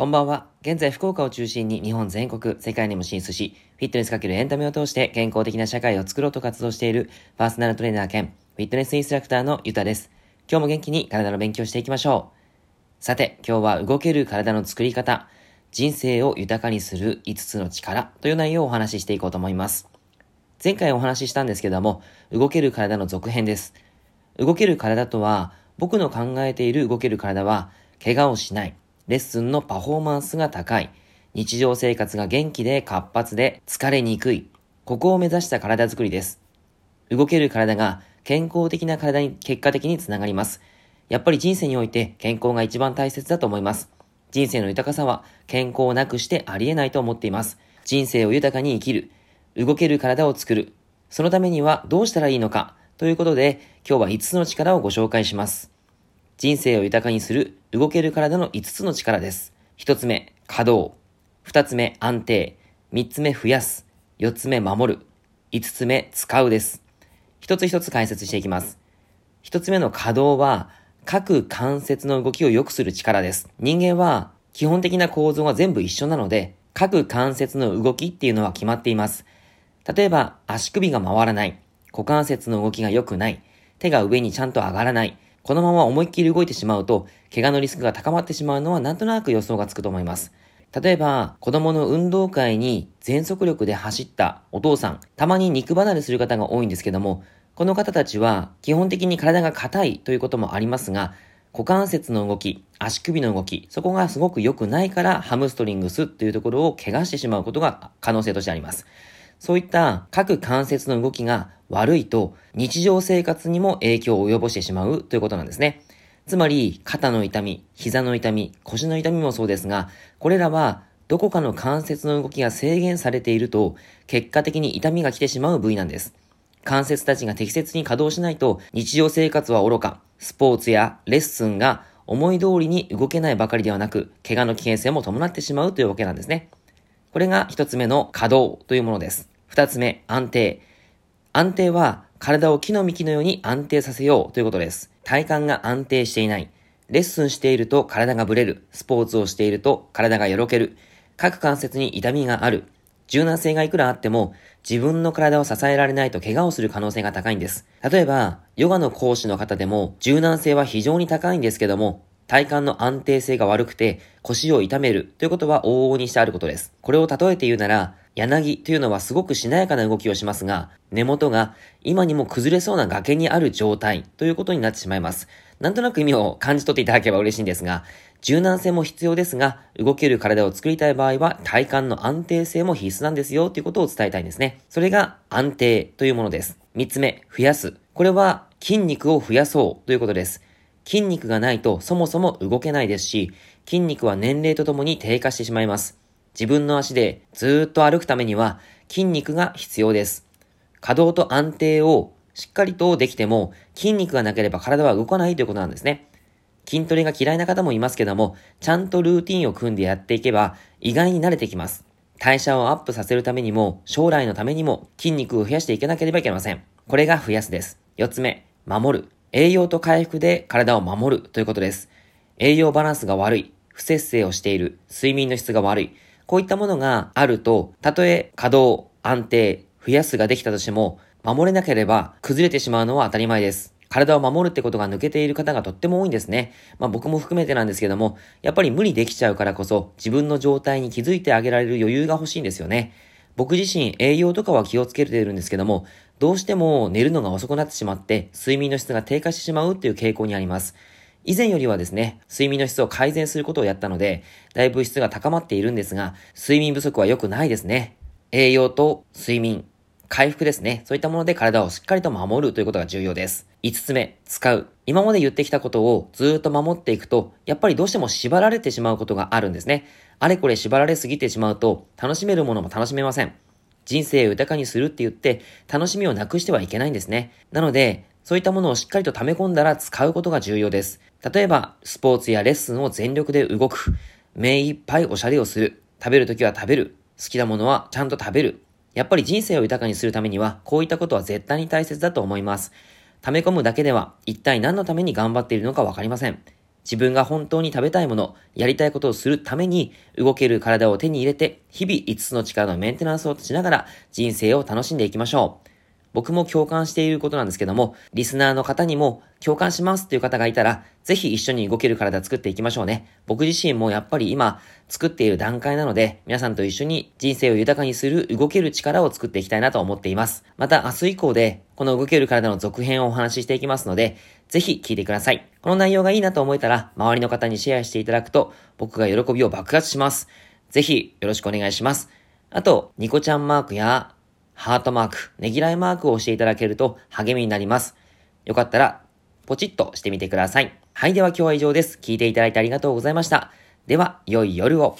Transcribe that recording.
こんばんは。現在、福岡を中心に日本全国、世界にも進出し、フィットネスかけるエンタメを通して健康的な社会を作ろうと活動しているパーソナルトレーナー兼フィットネスインストラクターのゆたです。今日も元気に体の勉強していきましょう。さて、今日は動ける体の作り方、人生を豊かにする5つの力という内容をお話ししていこうと思います。前回お話ししたんですけども、動ける体の続編です。動ける体とは、僕の考えている動ける体は、怪我をしない、レッスンのパフォーマンスが高い、日常生活が元気で活発で疲れにくい、ここを目指した体づくりです。動ける体が健康的な体に結果的につながります。やっぱり人生において健康が一番大切だと思います。人生の豊かさは健康をなくしてありえないと思っています。人生を豊かに生きる、動ける体を作る、そのためにはどうしたらいいのかということで今日は5つの力をご紹介します。人生を豊かにする動ける体の5つの力です。1つ目、稼働。2つ目、安定。3つ目、増やす。4つ目、守る。5つ目、使うです。一つ一つ解説していきます。1つ目の稼働は、各関節の動きを良くする力です。人間は基本的な構造が全部一緒なので、各関節の動きっていうのは決まっています。例えば、足首が回らない、股関節の動きが良くない、手が上にちゃんと上がらない、このまま思いっきり動いてしまうと、怪我のリスクが高まってしまうのはなんとなく予想がつくと思います。例えば、子供の運動会に全速力で走ったお父さん、たまに肉離れする方が多いんですけども、この方たちは基本的に体が硬いということもありますが、股関節の動き、足首の動き、そこがすごく良くないからハムストリングスというところを怪我してしまうことが可能性としてあります。そういった各関節の動きが悪いと日常生活にも影響を及ぼしてしまうということなんですね。つまり、肩の痛み、膝の痛み、腰の痛みもそうですが、これらはどこかの関節の動きが制限されていると、結果的に痛みが来てしまう部位なんです。関節たちが適切に稼働しないと、日常生活は愚か、スポーツやレッスンが思い通りに動けないばかりではなく、怪我の危険性も伴ってしまうというわけなんですね。これが一つ目の稼働というものです。二つ目、安定。安定は体を木の幹のように安定させようということです。体幹が安定していない。レッスンしていると体がブレる。スポーツをしていると体がよろける。各関節に痛みがある。柔軟性がいくらあっても自分の体を支えられないと怪我をする可能性が高いんです。例えば、ヨガの講師の方でも柔軟性は非常に高いんですけども、体幹の安定性が悪くて腰を痛めるということは往々にしてあることです。これを例えて言うなら、柳というのはすごくしなやかな動きをしますが、根元が今にも崩れそうな崖にある状態ということになってしまいます。なんとなく意味を感じ取っていただければ嬉しいんですが、柔軟性も必要ですが、動ける体を作りたい場合は体幹の安定性も必須なんですよということを伝えたいんですね。それが安定というものです。三つ目、増やす。これは筋肉を増やそうということです。筋肉がないとそもそも動けないですし、筋肉は年齢とともに低下してしまいます。自分の足でずっと歩くためには筋肉が必要です。可動と安定をしっかりとできても筋肉がなければ体は動かないということなんですね。筋トレが嫌いな方もいますけども、ちゃんとルーティンを組んでやっていけば意外に慣れてきます。代謝をアップさせるためにも、将来のためにも筋肉を増やしていかなければいけません。これが増やすです。四つ目、守る。栄養と回復で体を守るということです。栄養バランスが悪い、不節制をしている、睡眠の質が悪い、こういったものがあると、たとえ稼働、安定、増やすができたとしても、守れなければ崩れてしまうのは当たり前です。体を守るってことが抜けている方がとっても多いんですね。まあ僕も含めてなんですけども、やっぱり無理できちゃうからこそ自分の状態に気づいてあげられる余裕が欲しいんですよね。僕自身栄養とかは気をつけてるんですけども、どうしても寝るのが遅くなってしまって睡眠の質が低下してしまうっていう傾向にあります。以前よりはですね、睡眠の質を改善することをやったので、だいぶ質が高まっているんですが、睡眠不足は良くないですね。栄養と睡眠、回復ですね。そういったもので体をしっかりと守るということが重要です。5つ目、使う。今まで言ってきたことをずっと守っていくと、やっぱりどうしても縛られてしまうことがあるんですね。あれこれ縛られすぎてしまうと、楽しめるものも楽しめません。人生を豊かにするって言って、楽しみをなくしてはいけないんですね。なので、そういったものをしっかりと溜め込んだら使うことが重要です。例えば、スポーツやレッスンを全力で動く。目いっぱいおしゃれをする。食べるときは食べる。好きなものはちゃんと食べる。やっぱり人生を豊かにするためには、こういったことは絶対に大切だと思います。溜め込むだけでは、一体何のために頑張っているのかわかりません。自分が本当に食べたいもの、やりたいことをするために、動ける体を手に入れて、日々5つの力のメンテナンスをしながら、人生を楽しんでいきましょう。僕も共感していることなんですけども、リスナーの方にも共感しますっていう方がいたら、ぜひ一緒に動ける体作っていきましょうね。僕自身もやっぱり今作っている段階なので、皆さんと一緒に人生を豊かにする動ける力を作っていきたいなと思っています。また明日以降で、この動ける体の続編をお話ししていきますので、ぜひ聞いてください。この内容がいいなと思えたら、周りの方にシェアしていただくと、僕が喜びを爆発します。ぜひよろしくお願いします。あと、ニコちゃんマークやハートマーク、ねぎらいマークを押していただけると励みになります。よかったら、ポチッとしてみてください。はい、では今日は以上です。聞いていただいてありがとうございました。では、良い夜を。